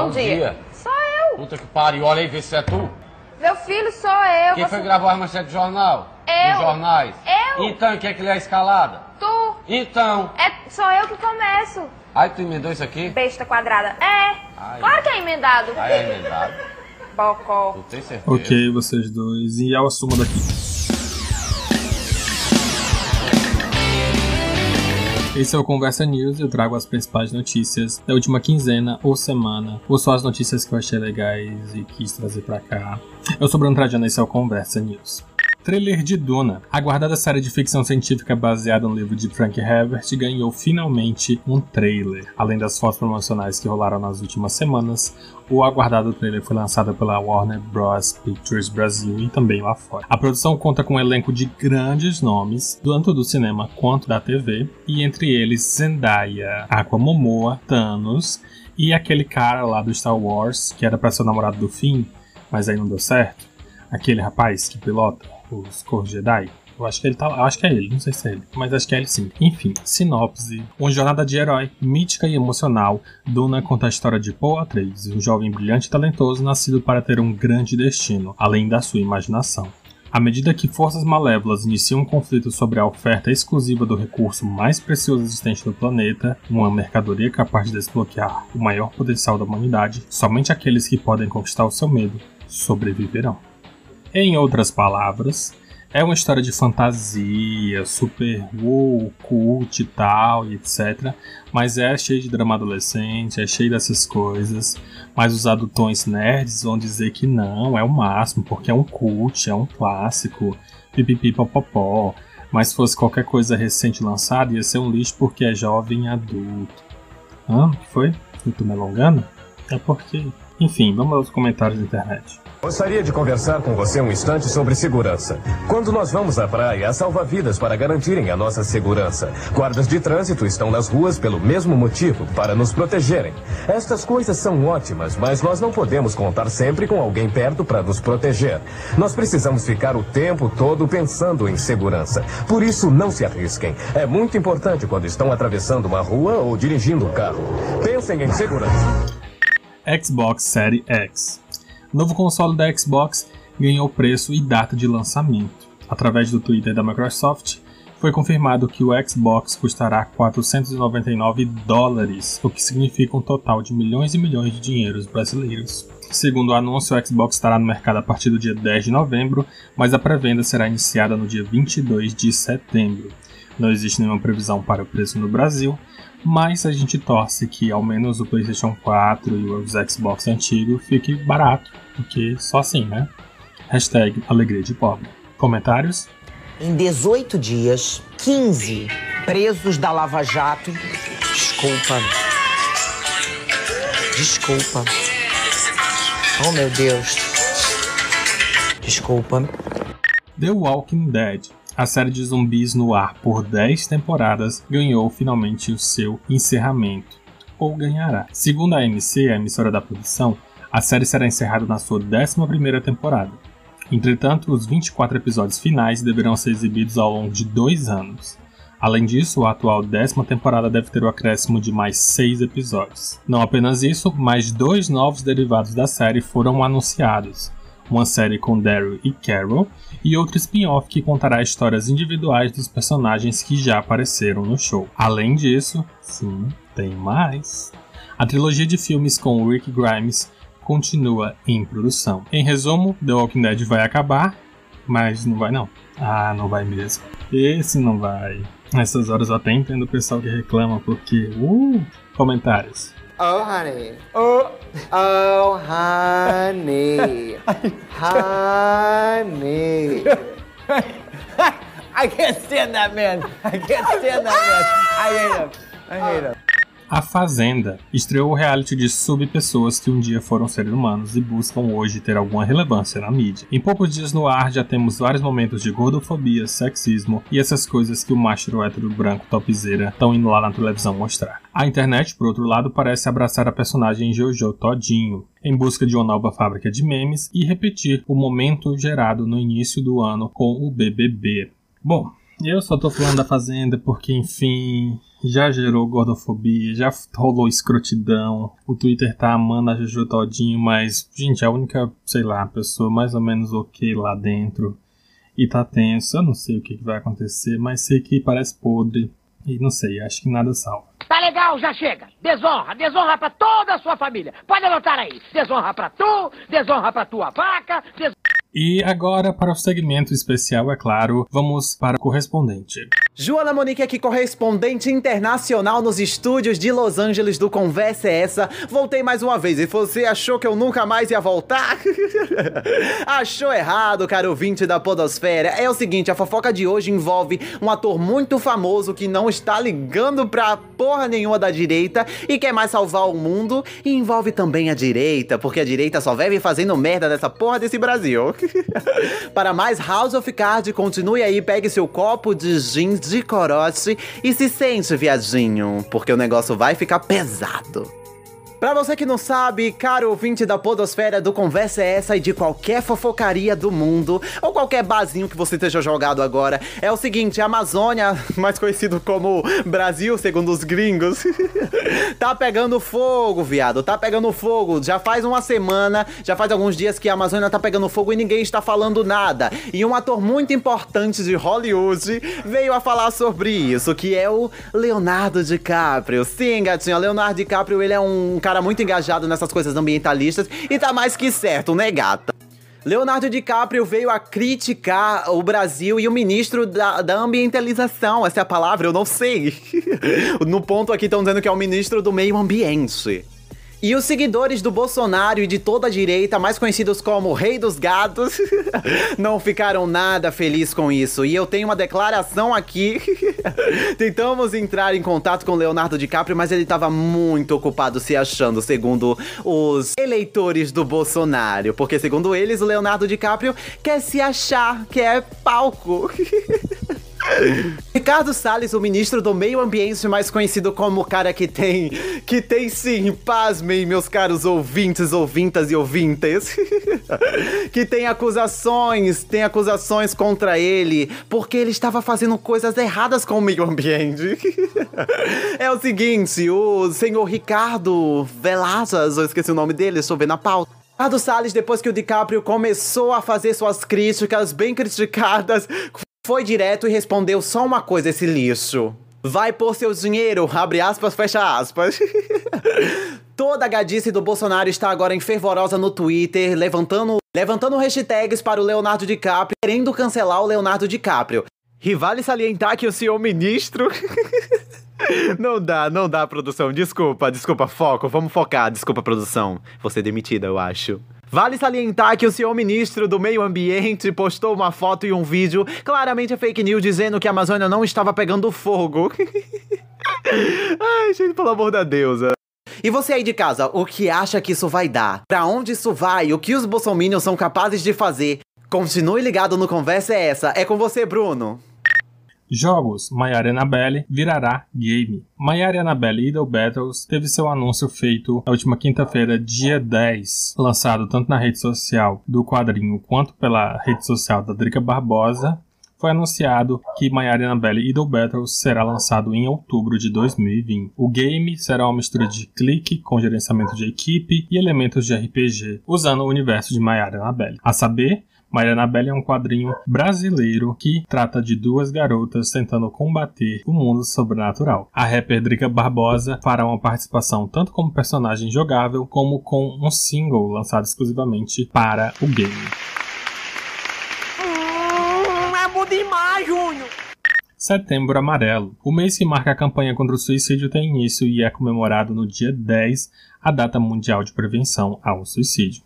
Bom, Bom dia. dia. Sou eu. Puta que pariu, olha aí, vê se é tu. Meu filho, sou eu. Quem Você- foi que gravou as manchetes do jornal? Eu. Dos jornais? Eu. Então, quem é que lê a escalada? Tu. Então. É, sou eu que começo. Aí tu emendou isso aqui? Besta quadrada. É. Ai. Claro que é emendado. Aí é emendado. Bocó. Tu tem certeza? Ok, vocês dois. E eu assumo daqui. Esse é o Conversa News. Eu trago as principais notícias da última quinzena ou semana, ou só as notícias que eu achei legais e quis trazer pra cá. Eu sou Bruno Trajano, esse é o Conversa News. Trailer de Duna. A aguardada série de ficção científica baseada no livro de Frank Herbert ganhou finalmente um trailer. Além das fotos promocionais que rolaram nas últimas semanas, o aguardado trailer foi lançado pela Warner Bros. Pictures Brasil e também lá fora. A produção conta com um elenco de grandes nomes, tanto do cinema quanto da TV, e entre eles Zendaya, Aqua Momoa, Thanos e aquele cara lá do Star Wars, que era pra ser o namorado do Finn, mas aí não deu certo. Aquele rapaz que pilota os Corvos Jedi. Eu acho que ele tá acho que é ele, não sei se é ele, mas acho que é ele sim. Enfim, sinopse. Uma jornada de herói, mítica e emocional. Duna conta a história de Paul Atreides, um jovem brilhante e talentoso nascido para ter um grande destino, além da sua imaginação. À medida que forças malévolas iniciam um conflito sobre a oferta exclusiva do recurso mais precioso existente no planeta, uma mercadoria capaz de desbloquear o maior potencial da humanidade, somente aqueles que podem conquistar o seu medo sobreviverão. Em outras palavras, é uma história de fantasia, super wow, cult e tal, e etc. Mas é cheio de drama adolescente, é cheio dessas coisas. Mas os adultões nerds vão dizer que não, é o máximo, porque é um cult, é um clássico, pipipi popopó. Mas se fosse qualquer coisa recente lançada, ia ser um lixo porque é jovem adulto. Hã? O que foi? Eu tô me alongando? É porque. Enfim, vamos aos comentários da internet. Gostaria de conversar com você um instante sobre segurança. Quando nós vamos à praia, há salva-vidas para garantirem a nossa segurança. Guardas de trânsito estão nas ruas pelo mesmo motivo, para nos protegerem. Estas coisas são ótimas, mas nós não podemos contar sempre com alguém perto para nos proteger. Nós precisamos ficar o tempo todo pensando em segurança. Por isso, não se arrisquem. É muito importante quando estão atravessando uma rua ou dirigindo um carro. Pensem em segurança. Xbox Series X. Novo console da Xbox ganhou preço e data de lançamento. Através do Twitter da Microsoft, foi confirmado que o Xbox custará 499 dólares, o que significa um total de milhões e milhões de dinheiros brasileiros. Segundo o anúncio, o Xbox estará no mercado a partir do dia 10 de novembro, mas a pré-venda será iniciada no dia 22 de setembro. Não existe nenhuma previsão para o preço no Brasil, mas a gente torce que ao menos o PlayStation 4 e os Xbox antigos fique barato, porque só assim, né? Hashtag alegria de pobre. Comentários? Em 18 dias, 15 presos da Lava Jato. Desculpa. Desculpa. Oh, meu Deus. Desculpa. The Walking Dead. A série de zumbis no ar por 10 temporadas ganhou finalmente o seu encerramento, ou ganhará. Segundo a AMC, a emissora da produção, a série será encerrada na sua 11ª temporada. Entretanto, os 24 episódios finais deverão ser exibidos ao longo de dois anos. Além disso, a atual décima temporada deve ter o acréscimo de mais seis episódios. Não apenas isso, mais dois novos derivados da série foram anunciados. Uma série com Daryl e Carol, e outro spin-off que contará histórias individuais dos personagens que já apareceram no show. Além disso, sim, tem mais. A trilogia de filmes com Rick Grimes continua em produção. Em resumo, The Walking Dead vai acabar, mas não vai não. Ah, não vai mesmo. Esse não vai. Nessas horas eu até entendo o pessoal que reclama porque. Uh, comentários. Oh, honey. Oh, oh, honey. honey. I can't stand that man. I can't stand that man. I hate him. I hate him. A Fazenda estreou o reality de sub-pessoas que um dia foram seres humanos e buscam hoje ter alguma relevância na mídia. Em poucos dias no ar já temos vários momentos de gordofobia, sexismo e essas coisas que o macho hétero branco topzeira estão indo lá na televisão mostrar. A internet, por outro lado, parece abraçar a personagem Jojo Todinho, em busca de uma nova fábrica de memes e repetir o momento gerado no início do ano com o BBB. Bom, Eu só tô falando da Fazenda porque, enfim, já gerou gordofobia, já rolou escrotidão. O Twitter tá amando a Juju Todinho, mas, gente, a única, sei lá, pessoa mais ou menos ok lá dentro. E tá tenso, eu não sei o que, que vai acontecer, mas sei que parece podre. E não sei, acho que nada salva. Tá legal, já chega. Desonra, desonra pra toda a sua família. Pode anotar aí. Desonra pra tu, desonra pra tua vaca, des... E agora, para o segmento especial, é claro, vamos para o correspondente. Joana Monique aqui, correspondente internacional nos estúdios de Los Angeles do Conversa é Essa. Voltei mais uma vez e você achou que eu nunca mais ia voltar? achou errado, caro ouvinte da Podosfera. É o seguinte, a fofoca de hoje envolve um ator muito famoso que não está ligando pra porra nenhuma da direita e quer mais salvar o mundo. E envolve também a direita, porque a direita só vive fazendo merda nessa porra desse Brasil. Para mais House of continue aí, pegue seu copo de gin de corote e se sente, viadinho, porque o negócio vai ficar pesado. Pra você que não sabe, caro ouvinte da podosfera do Conversa é Essa e de qualquer fofocaria do mundo, ou qualquer barzinho que você esteja jogado agora, é o seguinte, a Amazônia, mais conhecido como Brasil, segundo os gringos, tá pegando fogo, viado, tá pegando fogo. Já faz uma semana, já faz alguns dias que a Amazônia tá pegando fogo e ninguém está falando nada. E um ator muito importante de Hollywood veio a falar sobre isso, que é o Leonardo DiCaprio. Sim, gatinho, Leonardo DiCaprio, ele é um cara muito engajado nessas coisas ambientalistas e tá mais que certo, né, gata? Leonardo DiCaprio veio a criticar o Brasil e o ministro da, da ambientalização. Essa é a palavra? Eu não sei. no ponto aqui estão dizendo que é o ministro do meio ambiente. E os seguidores do Bolsonaro e de toda a direita, mais conhecidos como Rei dos Gatos, não ficaram nada felizes com isso. E eu tenho uma declaração aqui. Tentamos entrar em contato com Leonardo DiCaprio, mas ele estava muito ocupado se achando, segundo os eleitores do Bolsonaro. Porque, segundo eles, o Leonardo DiCaprio quer se achar, quer palco. Ricardo Salles, o ministro do Meio Ambiente, mais conhecido como o cara que tem, que tem sim, pasmem, meus caros ouvintes, ouvintas e ouvintes, que tem acusações, tem acusações contra ele, porque ele estava fazendo coisas erradas com o meio ambiente. é o seguinte, o senhor Ricardo Velazas, eu esqueci o nome dele, eu ver na pauta. Ricardo Salles, depois que o DiCaprio começou a fazer suas críticas bem criticadas, foi direto e respondeu só uma coisa esse lixo. Vai por seu dinheiro, abre aspas, fecha aspas. Toda a gadice do Bolsonaro está agora em fervorosa no Twitter, levantando, levantando hashtags para o Leonardo DiCaprio, querendo cancelar o Leonardo DiCaprio. E vale salientar que o senhor ministro. não dá, não dá, produção. Desculpa, desculpa, foco. Vamos focar. Desculpa, produção. Vou ser demitida, eu acho. Vale salientar que o senhor ministro do Meio Ambiente postou uma foto e um vídeo, claramente fake news, dizendo que a Amazônia não estava pegando fogo. Ai, gente, pelo amor da deusa. E você aí de casa, o que acha que isso vai dar? Pra onde isso vai? O que os bolsominions são capazes de fazer? Continue ligado no Conversa é Essa. É com você, Bruno. Jogos, Mayara Annabelle virará game. Mayara Annabelle Idol Battles teve seu anúncio feito na última quinta-feira, dia 10, lançado tanto na rede social do quadrinho quanto pela rede social da Drica Barbosa. Foi anunciado que Mayara Annabelle Idol Battles será lançado em outubro de 2020. O game será uma mistura de clique com gerenciamento de equipe e elementos de RPG, usando o universo de Mayara Annabelle. A saber, Maria Anabelle é um quadrinho brasileiro que trata de duas garotas tentando combater o mundo sobrenatural. A rapper Drica Barbosa fará uma participação tanto como personagem jogável como com um single lançado exclusivamente para o game. Hum, é bom demais, Júnior! Setembro Amarelo. O mês que marca a campanha contra o suicídio tem início e é comemorado no dia 10, a data mundial de prevenção ao suicídio.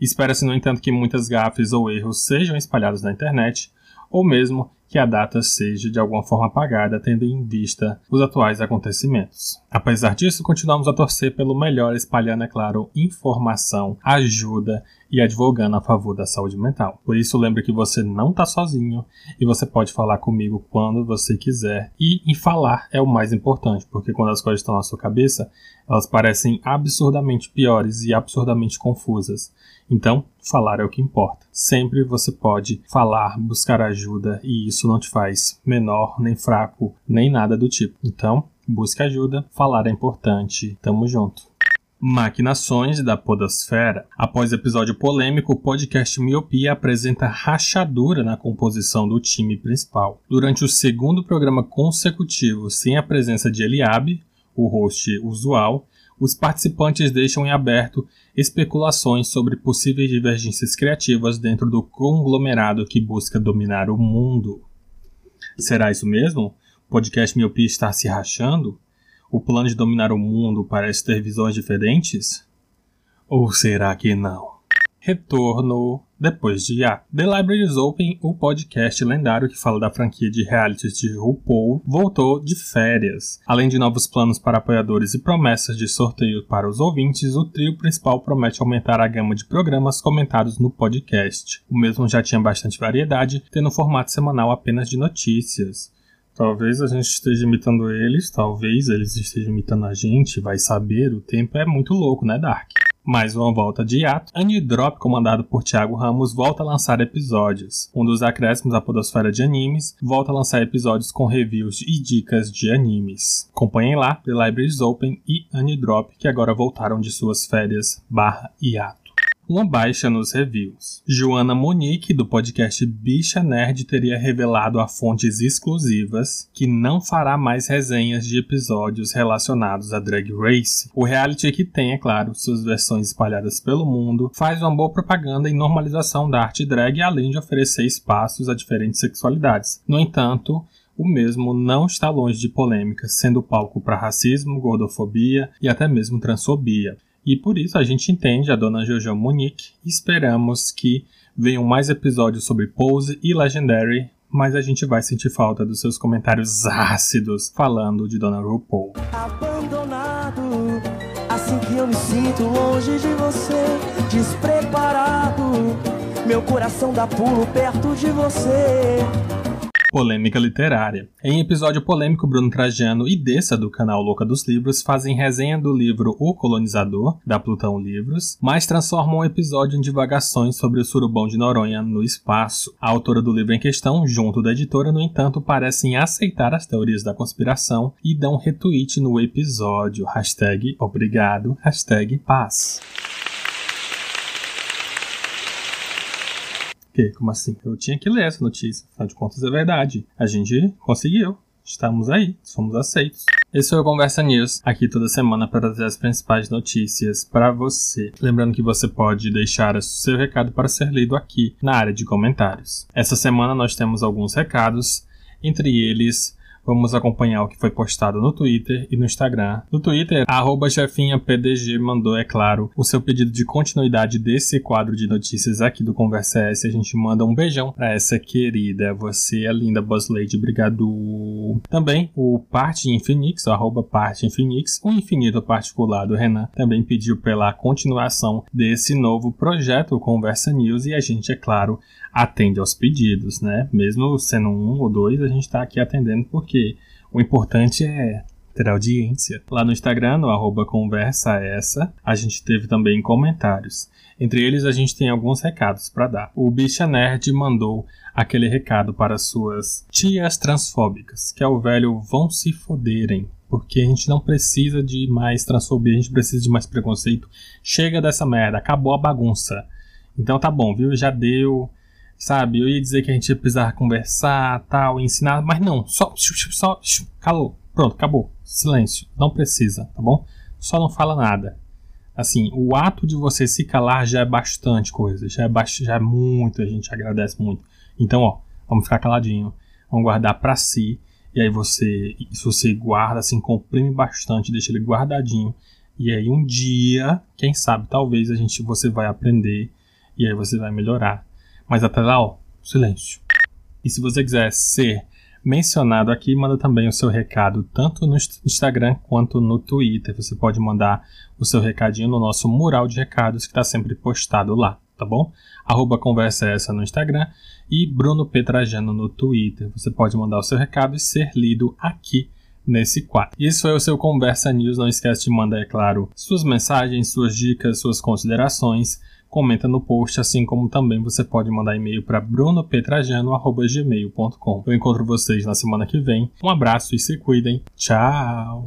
Espera-se, no entanto, que muitas gafes ou erros sejam espalhados na internet, ou mesmo que a data seja de alguma forma apagada, tendo em vista os atuais acontecimentos. Apesar disso, continuamos a torcer pelo melhor, espalhando, é claro, informação, ajuda e advogando a favor da saúde mental. Por isso, lembre que você não está sozinho e você pode falar comigo quando você quiser. E em falar é o mais importante, porque quando as coisas estão na sua cabeça, elas parecem absurdamente piores e absurdamente confusas. Então, falar é o que importa. Sempre você pode falar, buscar ajuda e isso isso não te faz menor, nem fraco, nem nada do tipo. Então, busque ajuda, falar é importante. Tamo junto. Maquinações da Podosfera. Após episódio polêmico, o podcast Miopia apresenta rachadura na composição do time principal. Durante o segundo programa consecutivo sem a presença de Eliabe, o host usual, os participantes deixam em aberto especulações sobre possíveis divergências criativas dentro do conglomerado que busca dominar o mundo. Será isso mesmo? O podcast Miopia está se rachando? O plano de dominar o mundo parece ter visões diferentes? Ou será que não? Retorno depois de A. The Libraries Open, o podcast lendário que fala da franquia de realities de RuPaul, voltou de férias. Além de novos planos para apoiadores e promessas de sorteio para os ouvintes, o trio principal promete aumentar a gama de programas comentados no podcast. O mesmo já tinha bastante variedade, tendo um formato semanal apenas de notícias. Talvez a gente esteja imitando eles, talvez eles estejam imitando a gente, vai saber, o tempo é muito louco, né, Dark? Mais uma volta de hiato, Anidrop, comandado por Thiago Ramos, volta a lançar episódios. Um dos acréscimos à podosfera de animes, volta a lançar episódios com reviews e dicas de animes. Acompanhem lá The Libraries Open e Anidrop, que agora voltaram de suas férias barra hiato uma baixa nos reviews. Joana Monique, do podcast Bicha Nerd, teria revelado a fontes exclusivas que não fará mais resenhas de episódios relacionados a Drag Race. O reality que tem, é claro, suas versões espalhadas pelo mundo, faz uma boa propaganda e normalização da arte drag, além de oferecer espaços a diferentes sexualidades. No entanto, o mesmo não está longe de polêmicas, sendo palco para racismo, gordofobia e até mesmo transfobia. E por isso a gente entende a dona Jojo Monique esperamos que venham mais episódios sobre Pose e Legendary, mas a gente vai sentir falta dos seus comentários ácidos falando de Dona RuPaul. Abandonado, assim que eu me sinto longe de você, despreparado, meu coração dá pulo perto de você. Polêmica literária. Em episódio polêmico, Bruno Trajano e Dessa, do canal Louca dos Livros, fazem resenha do livro O Colonizador, da Plutão Livros, mas transformam o episódio em divagações sobre o surubão de Noronha no espaço. A autora do livro em questão, junto da editora, no entanto, parecem aceitar as teorias da conspiração e dão retweet no episódio. Hashtag obrigado, hashtag paz. Quê? Como assim? Eu tinha que ler essa notícia. Afinal de contas, é verdade. A gente conseguiu. Estamos aí, fomos aceitos. Esse foi o Conversa News, aqui toda semana para trazer as principais notícias para você. Lembrando que você pode deixar seu recado para ser lido aqui na área de comentários. Essa semana nós temos alguns recados, entre eles Vamos acompanhar o que foi postado no Twitter e no Instagram. No Twitter, arroba chefinhapdg mandou, é claro, o seu pedido de continuidade desse quadro de notícias aqui do Conversa S. A gente manda um beijão pra essa querida. Você é linda, Boss Lady. Obrigado. Também o Parte Infinix, o arroba Parte Infinix, o infinito particular do Renan, também pediu pela continuação desse novo projeto, Conversa News, e a gente, é claro, atende aos pedidos, né? Mesmo sendo um ou dois, a gente está aqui atendendo porque o importante é ter audiência. Lá no Instagram, no arroba conversa essa, a gente teve também comentários. Entre eles, a gente tem alguns recados para dar. O Bicha Nerd mandou aquele recado para suas tias transfóbicas, que é o velho vão se foderem. Porque a gente não precisa de mais transfobia, a gente precisa de mais preconceito. Chega dessa merda, acabou a bagunça. Então tá bom, viu? Já deu sabe? Eu ia dizer que a gente ia precisar conversar, tal, ensinar, mas não, só, só, calou, pronto, acabou, silêncio, não precisa, tá bom? Só não fala nada. Assim, o ato de você se calar já é bastante coisa, já é, já é muito, a gente agradece muito. Então, ó, vamos ficar caladinho, vamos guardar para si, e aí você, se você guarda, assim, comprime bastante, deixa ele guardadinho, e aí um dia, quem sabe, talvez a gente, você vai aprender, e aí você vai melhorar. Mas até lá, ó, silêncio. E se você quiser ser mencionado aqui, manda também o seu recado, tanto no Instagram quanto no Twitter. Você pode mandar o seu recadinho no nosso mural de recados que está sempre postado lá, tá bom? Arroba conversa essa no Instagram e Bruno Petrajano no Twitter. Você pode mandar o seu recado e ser lido aqui nesse quadro. Isso foi o seu Conversa News. Não esquece de mandar, é claro, suas mensagens, suas dicas, suas considerações comenta no post, assim como também você pode mandar e-mail para brunopetrajano.gmail.com. Eu encontro vocês na semana que vem. Um abraço e se cuidem. Tchau!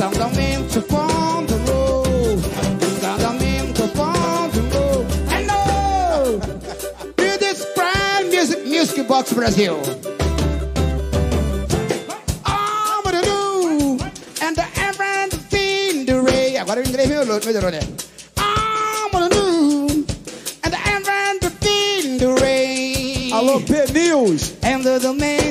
Incantamento on the road. Incantamento on the road. Hello! it is Prime Music Music Box Brazil. Agora eu entrei meu melhorou, né? Alô, P News! And the, the man